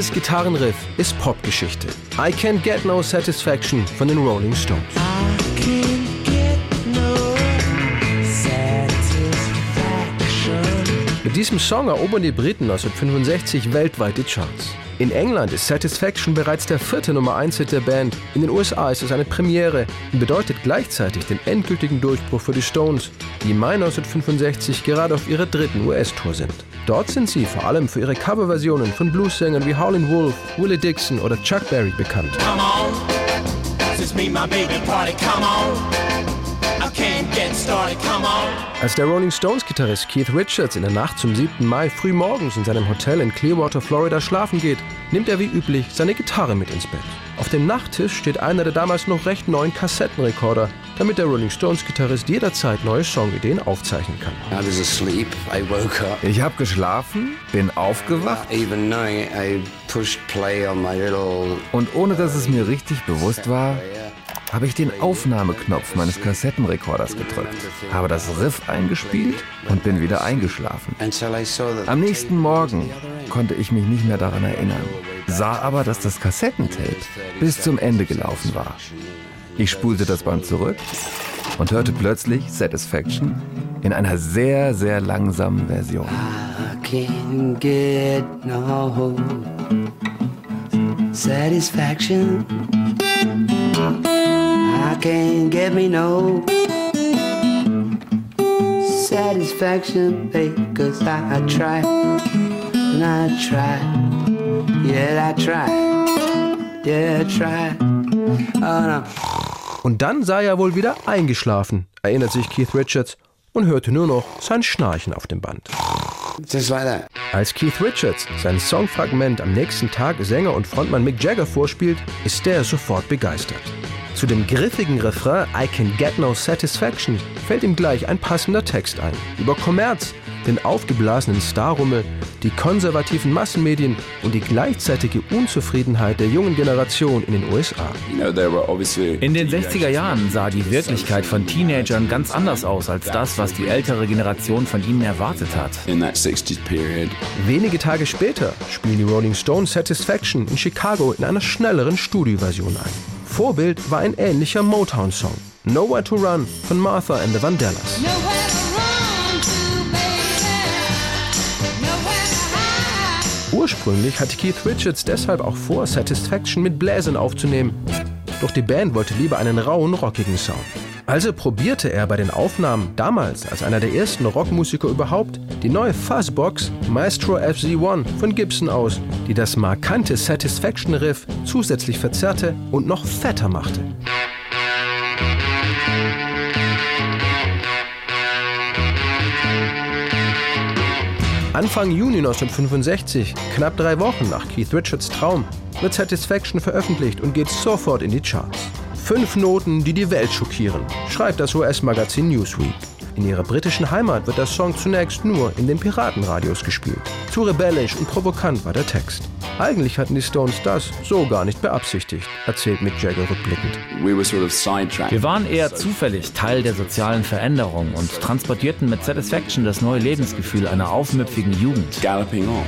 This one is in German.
Dieses Gitarrenriff ist Popgeschichte. I Can't Get No Satisfaction von den Rolling Stones. Mit diesem Song erobern die Briten 1965 weltweit die Charts. In England ist Satisfaction bereits der vierte Nummer 1 Hit der Band. In den USA ist es eine Premiere und bedeutet gleichzeitig den endgültigen Durchbruch für die Stones, die im Mai 1965 gerade auf ihrer dritten US-Tour sind. Dort sind sie vor allem für ihre Coverversionen von Blues-Sängern wie Howlin' Wolf, Willie Dixon oder Chuck Berry bekannt. Come on, als der Rolling Stones-Gitarrist Keith Richards in der Nacht zum 7. Mai früh morgens in seinem Hotel in Clearwater, Florida schlafen geht, nimmt er wie üblich seine Gitarre mit ins Bett. Auf dem Nachttisch steht einer der damals noch recht neuen Kassettenrekorder, damit der Rolling Stones-Gitarrist jederzeit neue Songideen aufzeichnen kann. Ich habe geschlafen, bin aufgewacht und ohne dass es mir richtig bewusst war, habe ich den Aufnahmeknopf meines Kassettenrekorders gedrückt, habe das Riff eingespielt und bin wieder eingeschlafen. Am nächsten Morgen konnte ich mich nicht mehr daran erinnern, sah aber, dass das Kassettentape bis zum Ende gelaufen war. Ich spulte das Band zurück und hörte plötzlich Satisfaction in einer sehr, sehr langsamen Version. Satisfaction can't get me no satisfaction, babe, cause I try and I try. Yeah, I try. Yeah, I try. Oh, no. Und dann sei er wohl wieder eingeschlafen, erinnert sich Keith Richards und hörte nur noch sein Schnarchen auf dem Band. Als Keith Richards sein Songfragment am nächsten Tag Sänger und Frontmann Mick Jagger vorspielt, ist der sofort begeistert. Zu dem griffigen Refrain I can get no satisfaction fällt ihm gleich ein passender Text ein. Über Kommerz, den aufgeblasenen Starrummel, die konservativen Massenmedien und die gleichzeitige Unzufriedenheit der jungen Generation in den USA. In den 60er Jahren sah die Wirklichkeit von Teenagern ganz anders aus als das, was die ältere Generation von ihnen erwartet hat. Wenige Tage später spielen die Rolling Stones Satisfaction in Chicago in einer schnelleren Studioversion ein. Vorbild war ein ähnlicher Motown-Song, Nowhere to Run von Martha and the Vandellas. Ursprünglich hatte Keith Richards deshalb auch vor, Satisfaction mit Bläsern aufzunehmen, doch die Band wollte lieber einen rauen, rockigen Sound. Also probierte er bei den Aufnahmen damals als einer der ersten Rockmusiker überhaupt die neue Fuzzbox Maestro FZ1 von Gibson aus, die das markante Satisfaction Riff zusätzlich verzerrte und noch fetter machte. Anfang Juni 1965, knapp drei Wochen nach Keith Richards Traum, wird Satisfaction veröffentlicht und geht sofort in die Charts. Fünf Noten, die die Welt schockieren, schreibt das US-Magazin Newsweek. In ihrer britischen Heimat wird der Song zunächst nur in den Piratenradios gespielt. Zu rebellisch und provokant war der Text. Eigentlich hatten die Stones das so gar nicht beabsichtigt, erzählt Mick Jagger rückblickend. Wir waren eher zufällig Teil der sozialen Veränderung und transportierten mit Satisfaction das neue Lebensgefühl einer aufmüpfigen Jugend. Galloping on.